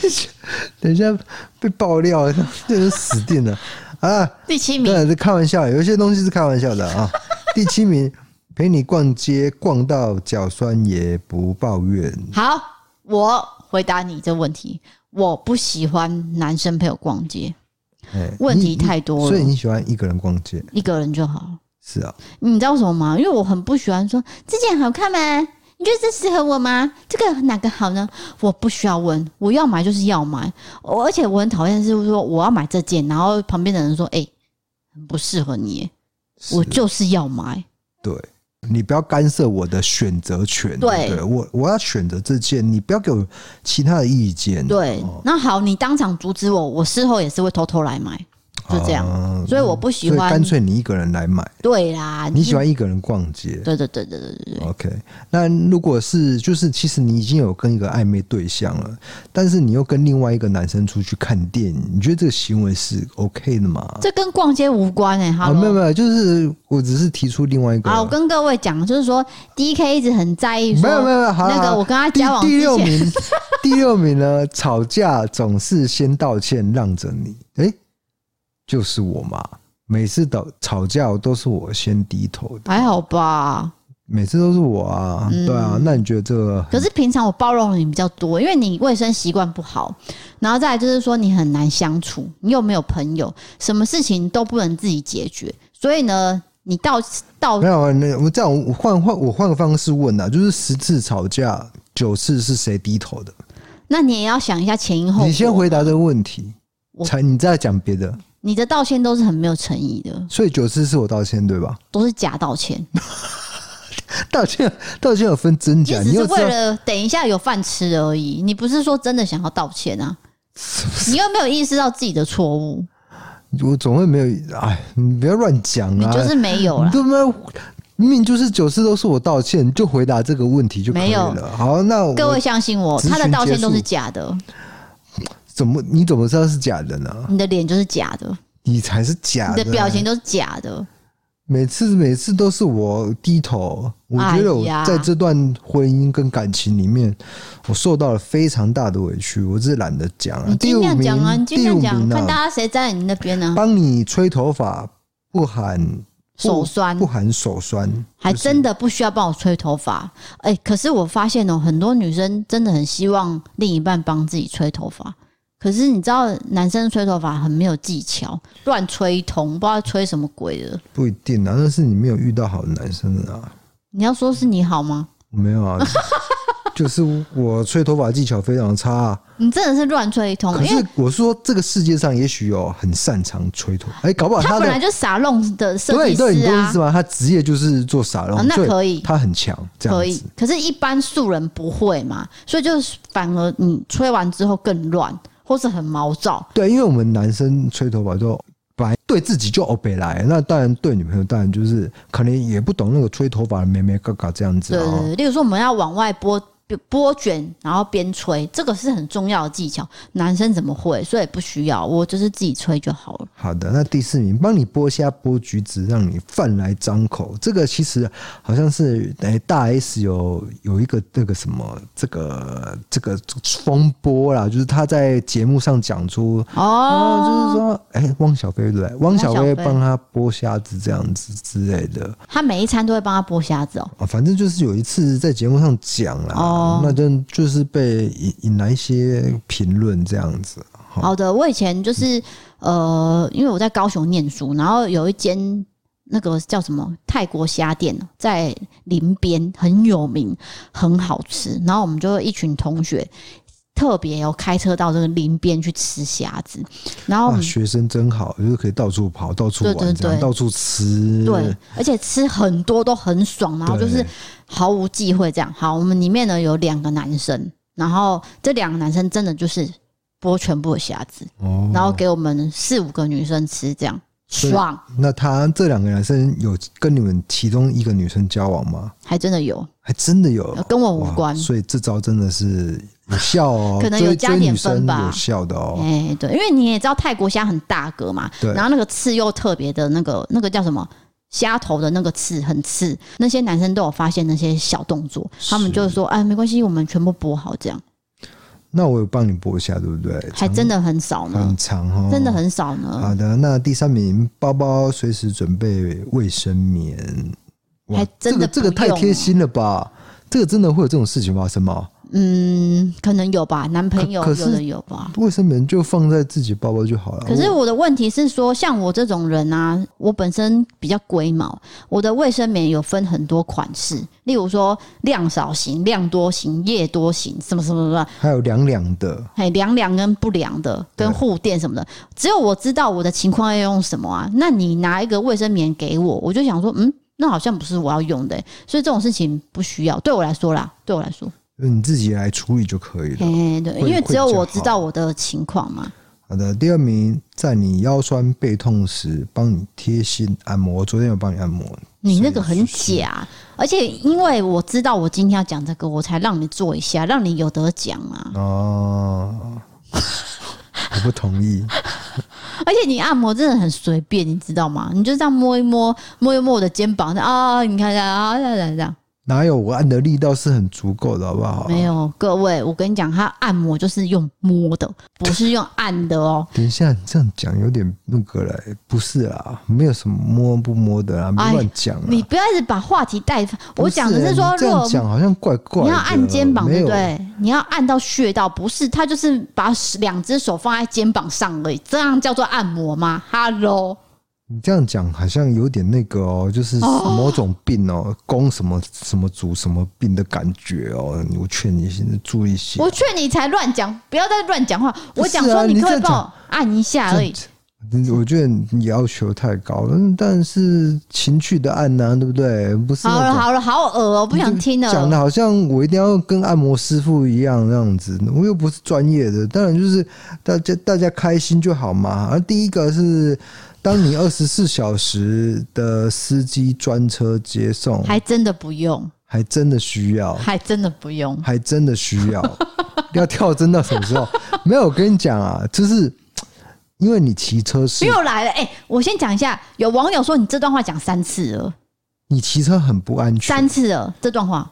等一下被爆料了，这人死定了啊！第七名，对，是开玩笑，有一些东西是开玩笑的啊。第七名，陪你逛街逛到脚酸也不抱怨。好，我回答你这问题，我不喜欢男生陪我逛街，问题太多了。所以你喜欢一个人逛街，一个人就好。是啊，你知道为什么吗？因为我很不喜欢说这件好看吗？你觉得这适合我吗？这个哪个好呢？我不需要问，我要买就是要买。而且我很讨厌是说我要买这件，然后旁边的人说：“哎、欸，不适合你。”我就是要买。对，你不要干涉我的选择权。对，对我我要选择这件，你不要给我其他的意见。对，那好，你当场阻止我，我事后也是会偷偷来买。就这样。啊、所以我不喜欢，干脆你一个人来买。对啦，你喜欢一个人逛街。对对对对对对对。OK，那如果是就是其实你已经有跟一个暧昧对象了，但是你又跟另外一个男生出去看电影，你觉得这个行为是 OK 的吗？这跟逛街无关哎、欸，好、哦，没有没有，就是我只是提出另外一个。好，我跟各位讲，就是说 DK 一直很在意说，没有没有，好，那个我跟他交往第，第六名，第六名呢，吵架总是先道歉让着你，哎、欸，就是我嘛，每次都吵架都是我先低头的，还好吧？每次都是我啊，对啊，嗯、那你觉得这个？可是平常我包容你比较多，因为你卫生习惯不好，然后再来就是说你很难相处，你又没有朋友，什么事情都不能自己解决，所以呢，你到到没有，那我这样我换换我换个方式问啊，就是十次吵架九次是谁低头的？那你也要想一下前因后果。你先回答这个问题，才你再讲别的。你的道歉都是很没有诚意的，所以九次是我道歉对吧？都是假道歉。道歉，道歉有分真假，你只是为了等一下有饭吃而已。你不是说真的想要道歉啊？你又没有意识到自己的错误。我总会没有，哎，你不要乱讲啊！你就是没有了，对吗？明明就是九次都是我道歉，就回答这个问题就可以了。好，那各位相信我，他的道歉都是假的。怎么？你怎么知道是假的呢？你的脸就是假的，你才是假的，你的表情都是假的。每次每次都是我低头，我觉得我在这段婚姻跟感情里面，我受到了非常大的委屈，我是懒得讲了。第五名，第五名，看大家谁在你那边呢？帮你吹头发不喊手酸，不喊手酸，还真的不需要帮我吹头发。哎，可是我发现哦，很多女生真的很希望另一半帮自己吹头发。可是你知道，男生吹头发很没有技巧，乱吹一通，不知道吹什么鬼的。不一定啊，那是你没有遇到好的男生啊。你要说是你好吗？没有啊，就是我吹头发技巧非常差啊。你真的是乱吹一通。可是我说，这个世界上也许有很擅长吹头发，哎，搞不好他，他本来就傻弄的设计师啊。对对，你懂意思吗？他职业就是做傻弄，那可以，他很强，这样子。可以。可是，一般素人不会嘛，所以就是反而你吹完之后更乱。或是很毛躁，对，因为我们男生吹头发就本来对自己就欧北来，那当然对女朋友当然就是可能也不懂那个吹头发的妹妹嘎嘎这样子。对，例如说我们要往外拨。拨卷，然后边吹，这个是很重要的技巧。男生怎么会？所以不需要，我就是自己吹就好了。好的，那第四名，帮你剥虾剥橘子，让你饭来张口。这个其实好像是诶，大 S 有有一个那个什么，这个这个风波啦，就是他在节目上讲出哦，就是说，哎，汪小菲对？汪小菲帮他剥虾子这样子之类的。他每一餐都会帮他剥虾子哦。啊，反正就是有一次在节目上讲了。哦。那就就是被引引来一些评论这样子。好的，我以前就是呃，因为我在高雄念书，然后有一间那个叫什么泰国虾店，在林边很有名，很好吃。然后我们就一群同学特别有开车到这个林边去吃虾子。然后学生真好，就是可以到处跑、到处玩，对对对，到处吃。对，而且吃很多都很爽，然后就是。毫无忌讳，这样好。我们里面呢有两个男生，然后这两个男生真的就是剥全部的虾子，哦，然后给我们四五个女生吃，这样爽。那他这两个男生有跟你们其中一个女生交往吗？还真的有，还真的有，跟我无关。所以这招真的是有效哦，可能有加点分吧，有效的哦。哎，对，因为你也知道泰国虾很大个嘛，对，然后那个刺又特别的那个那个叫什么？虾头的那个刺很刺，那些男生都有发现那些小动作，他们就是说，哎，没关系，我们全部剥好这样。那我有帮你播一下，对不对？还真的很少呢，很长哦，真的很少呢。好的，那第三名，包包随时准备卫生棉，还真的这个这个太贴心了吧？这个真的会有这种事情发生吗？嗯，可能有吧，男朋友有的有吧。卫生棉就放在自己包包就好了。可是我的问题是说，像我这种人啊，我本身比较龟毛，我的卫生棉有分很多款式，例如说量少型、量多型、液多型，什么什么什么，还有凉凉的，哎凉凉跟不凉的，跟护垫什么的。只有我知道我的情况要用什么啊。那你拿一个卫生棉给我，我就想说，嗯，那好像不是我要用的，所以这种事情不需要。对我来说啦，对我来说。你自己来处理就可以了。对，因为只有我知道我的情况嘛。好的，第二名，在你腰酸背痛时，帮你贴心按摩。我昨天有帮你按摩，你那个很假，而且因为我知道我今天要讲这个，我才让你做一下，让你有得讲啊。哦，我不同意。而且你按摩真的很随便，你知道吗？你就这样摸一摸，摸一摸我的肩膀，啊，你看一下啊，这样这样。哪有我按的力道是很足够的，好不好？没有，各位，我跟你讲，他按摩就是用摸的，不是用按的哦。等一下，你这样讲有点那个了，不是啦，没有什么摸不摸的啦，别乱讲。你不要一直把话题带。我讲的是说，这样讲好像怪怪。你要按肩膀，对不对？你要按到穴道，不是？他就是把两只手放在肩膀上而已，这样叫做按摩吗？Hello。你这样讲好像有点那个哦，就是某种病哦，攻什么什么主什么病的感觉哦。我劝你现在注意些。我劝你才乱讲，不要再乱讲话。我讲说你可以帮我按一下而已。我觉得你要求太高了，但是情趣的按呢，对不对？不是。好了好了，好恶哦，不想听了。讲的好像我一定要跟按摩师傅一样那样子，我又不是专业的。当然就是大家大家开心就好嘛。而第一个是。当你二十四小时的司机专车接送，还真的不用，还真的需要，还真的不用，还真的需要，要跳针到什么时候？没有，我跟你讲啊，就是因为你骑车是又来了。哎、欸，我先讲一下，有网友说你这段话讲三次了，你骑车很不安全，三次了这段话。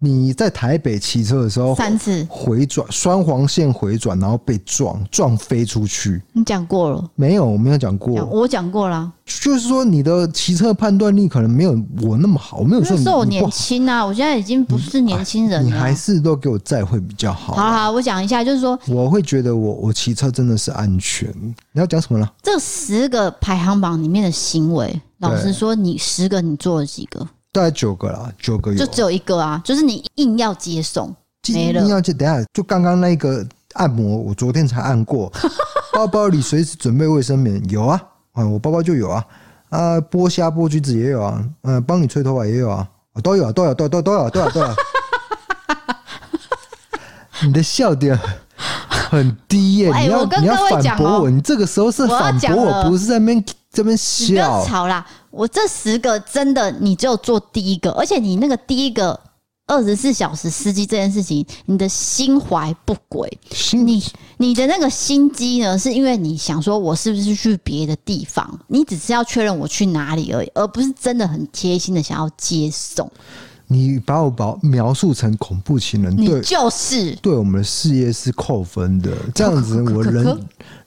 你在台北骑车的时候，三次回转双黄线回转，然后被撞撞飞出去。你讲过了没有？我没有讲过，我讲过了。就是说你的骑车判断力可能没有我那么好。我没有说你，那时候我年轻啊，我现在已经不是年轻人了。你还是都给我载会比较好。好好，我讲一下，就是说我会觉得我我骑车真的是安全。你要讲什么呢？这十个排行榜里面的行为，老实说，你十个你做了几个？大概九个啦，九个有，就只有一个啊，就是你硬要接送，没了。硬要接，等下就刚刚那个按摩，我昨天才按过。包包里随时准备卫生棉，有啊，啊，我包包就有啊。啊，剥虾剥橘子也有啊，嗯，帮你吹头发也有啊，都有，都有，都都都有，都有，都有。你的笑点很低耶，你要你要反驳我，你这个时候是反驳我，不是在那边。这边笑，你不要吵啦！我这十个真的，你只有做第一个，而且你那个第一个二十四小时司机这件事情，你的心怀不轨。你你的那个心机呢，是因为你想说我是不是去别的地方？你只是要确认我去哪里而已，而不是真的很贴心的想要接送。你把我把描述成恐怖情人，对就是对我们的事业是扣分的。这样子，我人。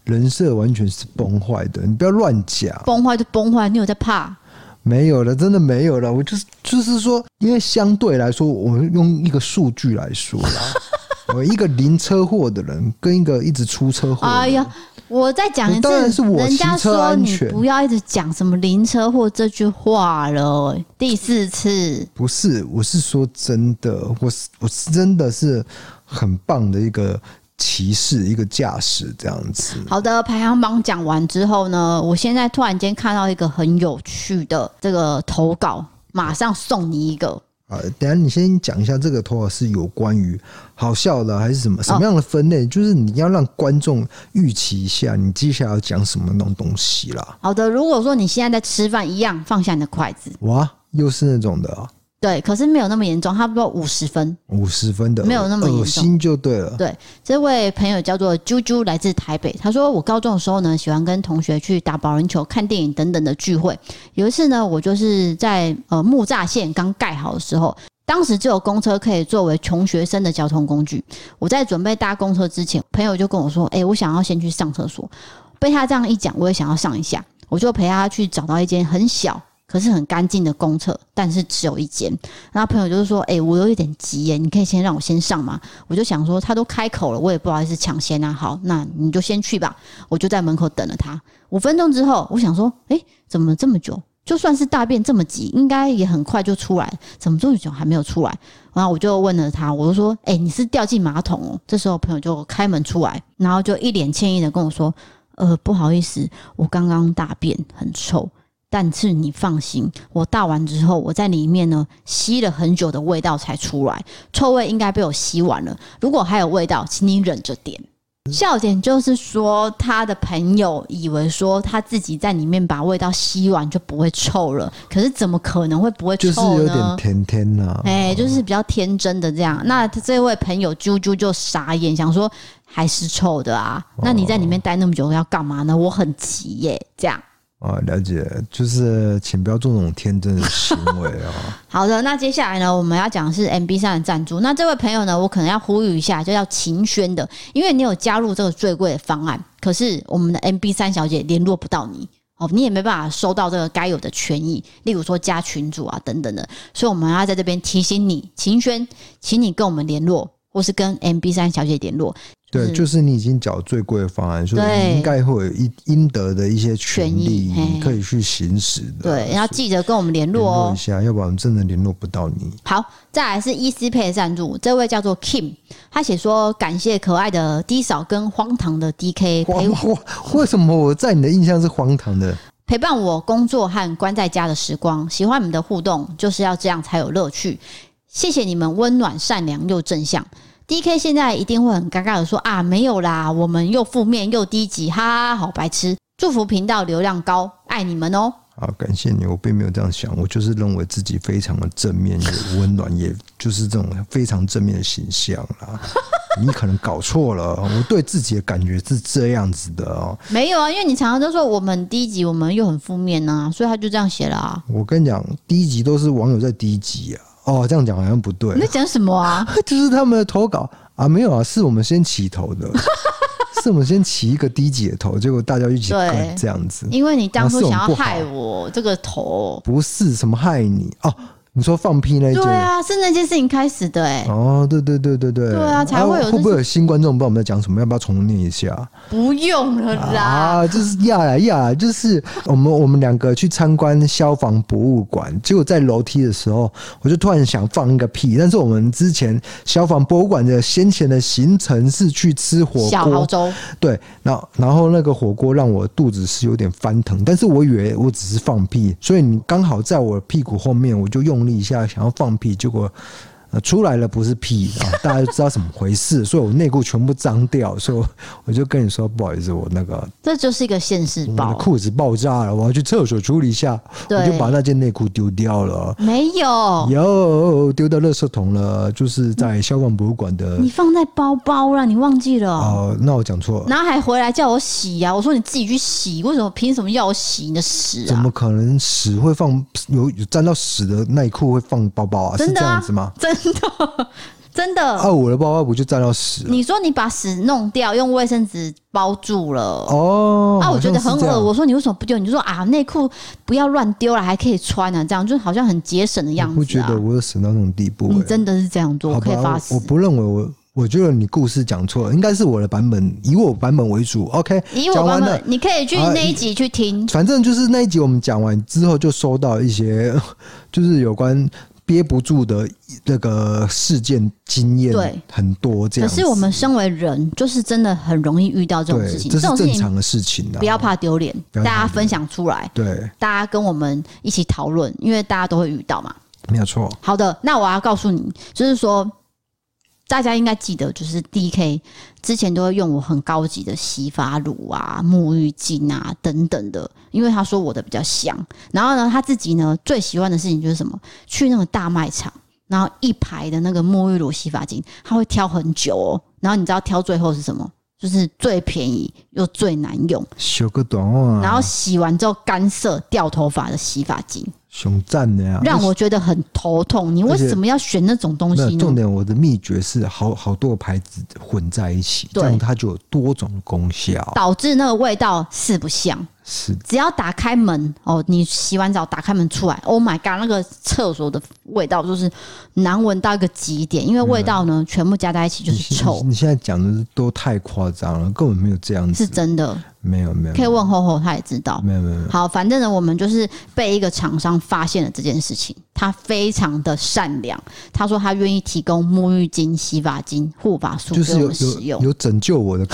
人设完全是崩坏的，你不要乱讲。崩坏就崩坏，你有在怕？没有了，真的没有了。我就是就是说，因为相对来说，我们用一个数据来说啦，我一个零车祸的人跟一个一直出车祸。哎呀，我再讲一次，当然是我。人家说你不要一直讲什么零车祸这句话了，第四次。不是，我是说真的，我是我是真的是很棒的一个。骑士一个驾驶这样子。好的，排行榜讲完之后呢，我现在突然间看到一个很有趣的这个投稿，马上送你一个。啊，等下你先讲一下这个投稿是有关于好笑的还是什么什么样的分类？哦、就是你要让观众预期一下，你接下来要讲什么那种东西啦。好的，如果说你现在在吃饭一样，放下你的筷子。哇，又是那种的啊。对，可是没有那么严重，差不多五十分，五十分的，没有那么严重，恶心就对了。对，这位朋友叫做啾啾，来自台北。他说，我高中的时候呢，喜欢跟同学去打保龄球、看电影等等的聚会。有一次呢，我就是在呃木栅线刚盖好的时候，当时只有公车可以作为穷学生的交通工具。我在准备搭公车之前，朋友就跟我说：“哎，我想要先去上厕所。”被他这样一讲，我也想要上一下，我就陪他去找到一间很小。可是很干净的公厕，但是只有一间。然后朋友就是说：“哎、我有一点急耶，你可以先让我先上吗？”我就想说，他都开口了，我也不好意思抢先啊。好，那你就先去吧。我就在门口等了他五分钟之后，我想说：“哎、怎么这么久？就算是大便这么急，应该也很快就出来，怎么这么久还没有出来？”然后我就问了他，我就说：“哎、你是掉进马桶哦？”这时候朋友就开门出来，然后就一脸歉意的跟我说：“呃，不好意思，我刚刚大便很臭。”但是你放心，我倒完之后，我在里面呢吸了很久的味道才出来，臭味应该被我吸完了。如果还有味道，请你忍着点。笑点就是说，他的朋友以为说他自己在里面把味道吸完就不会臭了，可是怎么可能会不会臭呢？就是有点甜甜呐、啊，哎、欸，就是比较天真的这样。那这位朋友啾啾就傻眼，想说还是臭的啊？那你在里面待那么久要干嘛呢？我很急耶，这样。啊，了解，就是请不要做那种天真的行为啊。好的，那接下来呢，我们要讲的是 MB3 的赞助。那这位朋友呢，我可能要呼吁一下，就叫秦轩的，因为你有加入这个最贵的方案，可是我们的 MB3 小姐联络不到你哦，你也没办法收到这个该有的权益，例如说加群主啊等等的，所以我们要在这边提醒你，秦轩，请你跟我们联络，或是跟 MB3 小姐联络。对，就是你已经缴最贵的方案，所以你应该会有一应得的一些权利，你可以去行使的。对，要记得跟我们联络哦，一下，要不然真的联络不到你。好，再来是 ECPay 的赞助，这位叫做 Kim，他写说感谢可爱的 D 嫂跟荒唐的 DK 陪我。为什么我在你的印象是荒唐的？陪伴我工作和关在家的时光，喜欢你们的互动，就是要这样才有乐趣。谢谢你们温暖、善良又正向。D K 现在一定会很尴尬的说啊，没有啦，我们又负面又低级，哈哈，好白痴！祝福频道流量高，爱你们哦。好，感谢你，我并没有这样想，我就是认为自己非常的正面，也温暖，也就是这种非常正面的形象啦。你可能搞错了，我对自己的感觉是这样子的哦。没有啊，因为你常常都说我们低级，我们又很负面啊，所以他就这样写了啊。我跟你讲，低级都是网友在低级啊。哦，这样讲好像不对。你在讲什么啊？就是他们的投稿啊，没有啊，是我们先起头的，是我们先起一个低级的头，结果大家一起干这样子。因为你当初想要害我这个头，不是什么害你哦。你说放屁那件，对啊，是那件事情开始的哎、欸。哦，对对对对对，对啊，才会有、啊。会不会有新观众不知道我们在讲什么？要不要重念一下？不用了啦。啊，就是呀呀呀，就是我们我们两个去参观消防博物馆，结果在楼梯的时候，我就突然想放一个屁。但是我们之前消防博物馆的先前的行程是去吃火锅，小豪洲。对，然后然后那个火锅让我肚子是有点翻腾，但是我以为我只是放屁，所以你刚好在我屁股后面，我就用。力一下想要放屁，结果呃出来了不是屁啊！大家就知道怎么回事，所以我内裤全部脏掉，所以我就跟你说不好意思，我那个这就是一个现世报，裤子爆炸了，我要去厕所处理一下，我就把那件内裤丢掉了。没有，有丢到垃圾桶了，就是在消防博物馆的。你放在包包了，你忘记了？哦，那我讲错了。然后还回来叫我洗呀、啊？我说你自己去洗，为什么凭什么要我洗你的屎、啊？怎么可能屎会放有有沾到屎的内裤会放包包啊？真的啊？是这样子吗？真的，真的。啊，我的包包不就沾到屎？你说你把屎弄掉，用卫生纸包住了。哦，啊，我觉得很恶。我说你为什么不丢？你就说啊，内裤不要乱丢了，还可以穿啊，这样就好像很节省的样子、啊。我不觉得我有省到那种地步、欸。你真的是这样做，我可以发誓。我不认为我，我觉得你故事讲错了，应该是我的版本，以我版本为主。OK，以我版本，你可以去那一集去听。反正就是那一集我们讲完之后，就收到一些，就是有关。憋不住的那个事件经验，对很多这样。可是我们身为人，就是真的很容易遇到这种事情。这是正常的事情，不要怕丢脸，大家分享出来。对，大家跟我们一起讨论，因为大家都会遇到嘛。没有错。好的，那我要告诉你，就是说。大家应该记得，就是 DK 之前都会用我很高级的洗发乳啊、沐浴巾啊等等的，因为他说我的比较香。然后呢，他自己呢最喜欢的事情就是什么？去那个大卖场，然后一排的那个沐浴乳、洗发精，他会挑很久哦。然后你知道挑最后是什么？就是最便宜又最难用，修个短袜，然后洗完之后干涩掉头发的洗发精，熊赞的呀，让我觉得很头痛。你为什么要选那种东西呢？重点，我的秘诀是好好多个牌子混在一起，这样它就有多种功效，导致那个味道四不像。是，只要打开门哦，你洗完澡打开门出来，Oh my god，那个厕所的味道就是难闻到一个极点，因为味道呢全部加在一起就是臭。你，你现在讲的都太夸张了，根本没有这样子，是真的，没有没有，可以问吼吼，他也知道，没有没有。好，反正呢，我们就是被一个厂商发现了这件事情，他非常的善良，他说他愿意提供沐浴巾、洗发精、护发素给我们使用，有拯救我的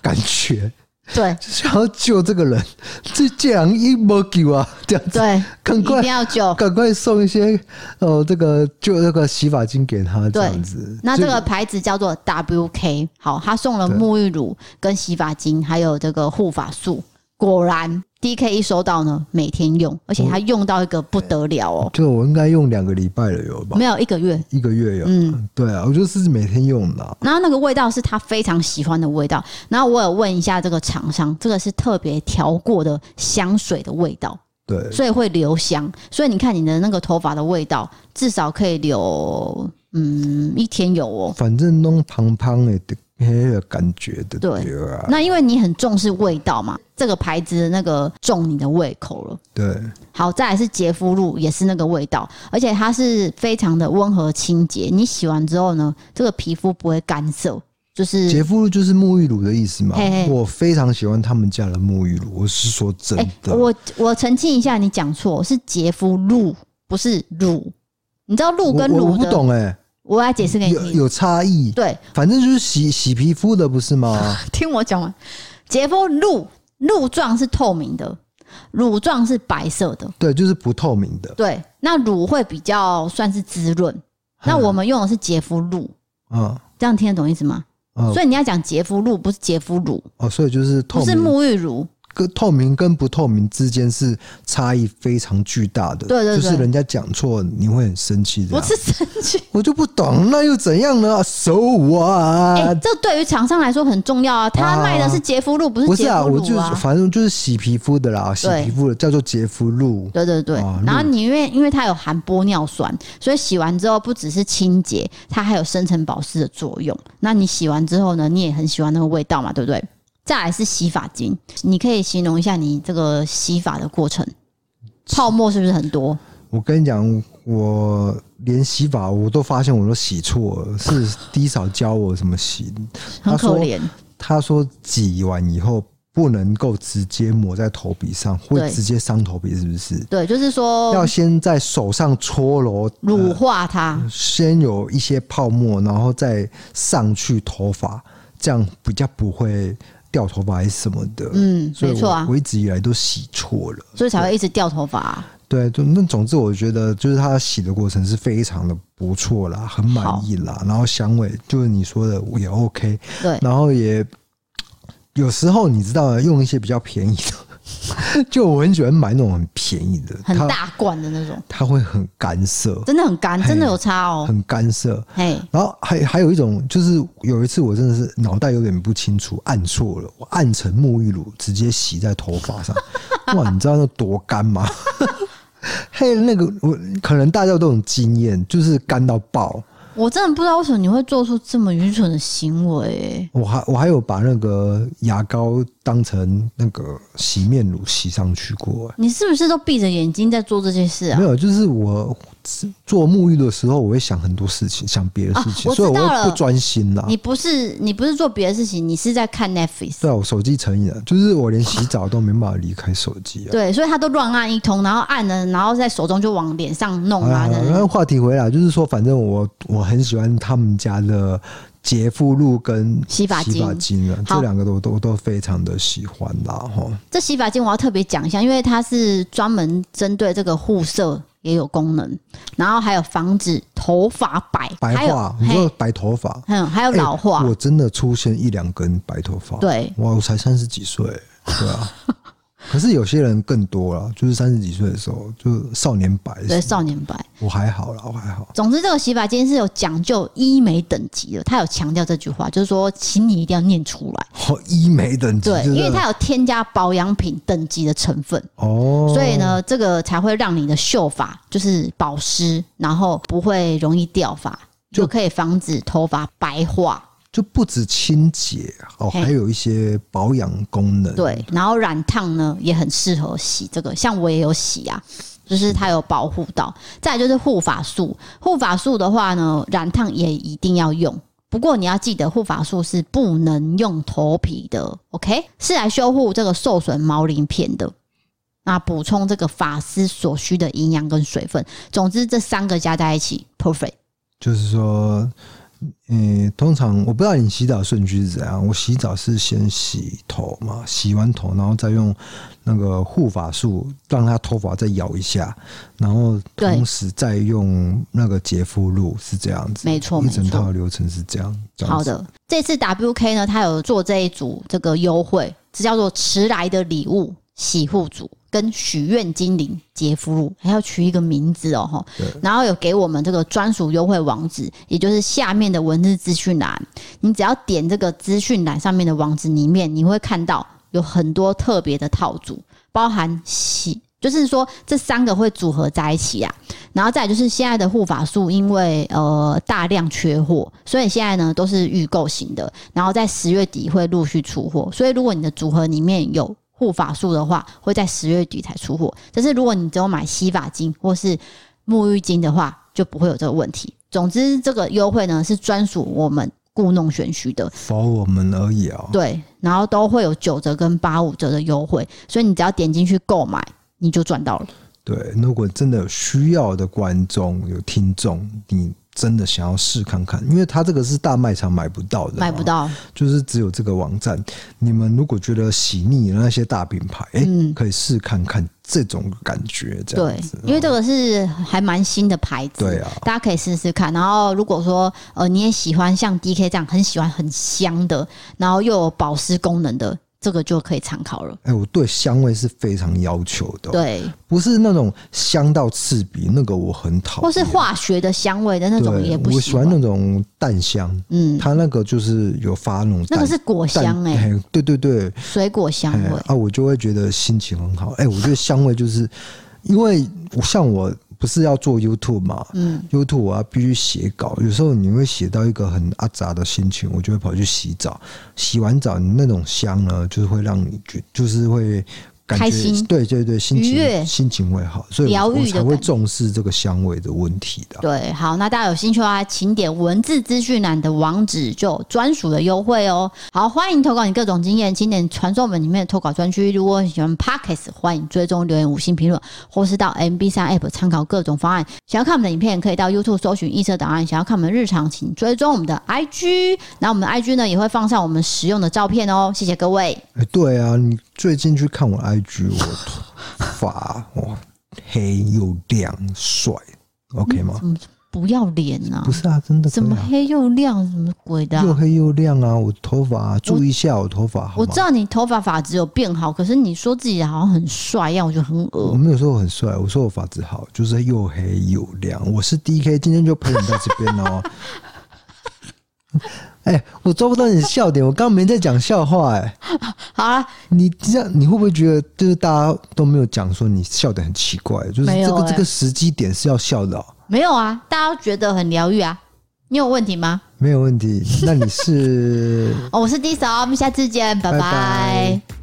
感觉。对，想要救这个人，这这样一没救啊，这样子，对，赶快一定要救，赶快送一些哦，这个就那个洗发精给他，这样子。那这个牌子叫做 WK，好，他送了沐浴乳跟洗发精，还有这个护发素，果然。DK 一收到呢，每天用，而且他用到一个不得了哦。就我应该用两个礼拜了有吧？没有一个月，一个月有。嗯，对啊，我就是每天用的。然后那个味道是他非常喜欢的味道。然后我有问一下这个厂商，这个是特别调过的香水的味道，对，所以会留香。所以你看你的那个头发的味道，至少可以留嗯一天有哦。反正弄胖胖的。也有感觉的，对啊。那因为你很重视味道嘛，这个牌子的那个重你的胃口了。对，好，再来是洁肤露，也是那个味道，而且它是非常的温和清洁。你洗完之后呢，这个皮肤不会干涩。就是洁肤露就是沐浴乳的意思嘛。嘿嘿，我非常喜欢他们家的沐浴乳，我是说真的。欸、我我澄清一下，你讲错，是洁肤露，不是乳。你知道露跟乳的？我，我不懂哎、欸。我来解释给你听，有有差异。对，反正就是洗洗皮肤的，不是吗？听我讲完，洁肤露露状是透明的，乳状是白色的。对，就是不透明的。对，那乳会比较算是滋润。那我们用的是洁肤露。嗯，这样听得懂意思吗？嗯，所以你要讲洁肤露，不是洁肤乳。哦，所以就是透明，不是沐浴乳。透明跟不透明之间是差异非常巨大的，对对对，就是人家讲错，你会很生气的。不是生气，我就不懂，那又怎样呢？So what？哎，这对于厂商来说很重要啊，他卖的是洁肤露，不是。不是啊，我就反正就是洗皮肤的啦，洗皮肤的叫做洁肤露。对对对，然后你因为因为它有含玻尿酸，所以洗完之后不只是清洁，它还有深层保湿的作用。那你洗完之后呢，你也很喜欢那个味道嘛，对不对？再来是洗发精，你可以形容一下你这个洗发的过程，泡沫是不是很多？我跟你讲，我连洗发我都发现我都洗错了，是低嫂教我怎么洗，很可怜。他说挤完以后不能够直接抹在头皮上，会直接伤头皮，是不是？对，就是说要先在手上搓揉，乳化它，呃，先有一些泡沫，然后再上去头发，这样比较不会。掉头发还是什么的，嗯，没错啊，我一直以来都洗错了，所以才会一直掉头发啊。对，就那总之，我觉得就是它洗的过程是非常的不错啦，很满意啦。然后香味就是你说的也 OK，对，然后也有时候你知道用一些比较便宜的。就我很喜欢买那种很便宜的，很大罐的那种，它会很干涩，真的很干，真的有差哦，很干涩。嘿，然后还还有一种，就是有一次我真的是脑袋有点不清楚，按错了，我按成沐浴乳直接洗在头发上，哇，你知道那多干吗？嘿，那个我可能大家都有经验，就是干到爆。我真的不知道为什么你会做出这么愚蠢的行为、欸。我还我还有把那个牙膏当成那个洗面乳洗上去过。你是不是都闭着眼睛在做这些事啊？没有，就是我。做沐浴的时候，我会想很多事情，想别的事情，啊、所以我会不专心啦。你不是你不是做别的事情，你是在看 Netflix。对啊，我手机成瘾了，就是我连洗澡都没办法离开手机啊。对，所以他都乱按一通，然后按了，然后在手中就往脸上弄啊。然后话题回来，就是说，反正我我很喜欢他们家的洁肤露跟洗发精，洗发精啊，这两个都都都非常的喜欢啦。哈，这洗发精我要特别讲一下，因为它是专门针对这个护色。也有功能，然后还有防止头发白白化，你说白头发，嗯，还有老化。我真的出现一两根白头发，对，哇，我才三十几岁，对啊。可是有些人更多了，就是三十几岁的时候就少年白，对，少年白，我还好啦，我还好。总之，这个洗发精是有讲究医美等级的，他有强调这句话，就是说，请你一定要念出来。哦，医美等级，对，因为它有添加保养品等级的成分哦，所以呢，这个才会让你的秀发就是保湿，然后不会容易掉发，就可以防止头发白化。就不止清洁哦，还有一些保养功能。对，然后染烫呢也很适合洗这个，像我也有洗啊，就是它有保护到。再来就是护发素，护发素的话呢，染烫也一定要用。不过你要记得，护发素是不能用头皮的，OK？是来修护这个受损毛鳞片的，那补充这个发丝所需的营养跟水分。总之，这三个加在一起，perfect。就是说。嗯，通常我不知道你洗澡顺序是怎样。我洗澡是先洗头嘛，洗完头然后再用那个护发素让它头发再摇一下，然后同时再用那个洁肤露，是这样子。没错，一整套流程是这样。好的，这次 WK 呢，他有做这一组这个优惠，这叫做迟来的礼物洗护组。跟许愿精灵洁肤露还要取一个名字哦，哈，然后有给我们这个专属优惠网址，也就是下面的文字资讯栏。你只要点这个资讯栏上面的网址里面，你会看到有很多特别的套组，包含洗，就是说这三个会组合在一起啊。然后再就是现在的护发素，因为呃大量缺货，所以现在呢都是预购型的，然后在十月底会陆续出货。所以如果你的组合里面有护发素的话，会在十月底才出货。但是如果你只有买洗发精或是沐浴精的话，就不会有这个问题。总之，这个优惠呢是专属我们故弄玄虚的，for 我们而已啊。对，然后都会有九折跟八五折的优惠，所以你只要点进去购买，你就赚到了。对，如果真的有需要的观众有听众，你。真的想要试看看，因为它这个是大卖场买不到的，买不到，就是只有这个网站。你们如果觉得洗腻的那些大品牌，哎、嗯，可以试看看这种感觉，这样子。对，因为这个是还蛮新的牌子，对啊，大家可以试试看。然后如果说呃你也喜欢像 DK 这样很喜欢很香的，然后又有保湿功能的。这个就可以参考了。哎、欸，我对香味是非常要求的。对，不是那种香到刺鼻，那个我很讨厌。或是化学的香味的那种也不喜欢。我喜欢那种淡香。嗯，它那个就是有发那种淡。那个是果香哎、欸。对对对，水果香味啊，我就会觉得心情很好。哎、欸，我觉得香味就是因为像我。不是要做 YouTube 嘛？嗯，YouTube 我要必须写稿，有时候你会写到一个很阿杂的心情，我就会跑去洗澡。洗完澡，你那种香呢，就是会让你觉，就是会。开心，对对对，心情心情会好，所以我才会重视这个香味的问题的。对，好，那大家有兴趣的话，请点文字资讯栏的网址，就有专属的优惠哦。好，欢迎投稿你各种经验，请点传送门里面的投稿专区。如果你喜欢 Podcast，欢迎追踪留言五星评论，或是到 MB 三 App 参考各种方案。想要看我们的影片，可以到 YouTube 搜寻异色档案。想要看我们的日常，请追踪我们的 IG。那我们的 IG 呢，也会放上我们实用的照片哦。谢谢各位。哎，对啊，你最近去看我 IG。我头发 哇黑又亮帅，OK 吗？不要脸啊？不是啊，真的怎么黑又亮？什么鬼的、啊？又黑又亮啊！我头发注意一下，我头发好。我知道你头发发质有变好，可是你说自己好像很帅一样，我觉得很恶。我没有说我很帅，我说我发质好，就是又黑又亮。我是 DK，今天就陪你到这边哦。哎、欸，我抓不到你的笑点，我刚刚没在讲笑话、欸。哎，好 啊，你这样你会不会觉得，就是大家都没有讲说你笑点很奇怪，就是这个、欸、这个时机点是要笑的、喔？没有啊，大家都觉得很疗愈啊。你有问题吗？没有问题。那你是？哦，我是 D 嫂，我们下次见，拜拜。拜拜。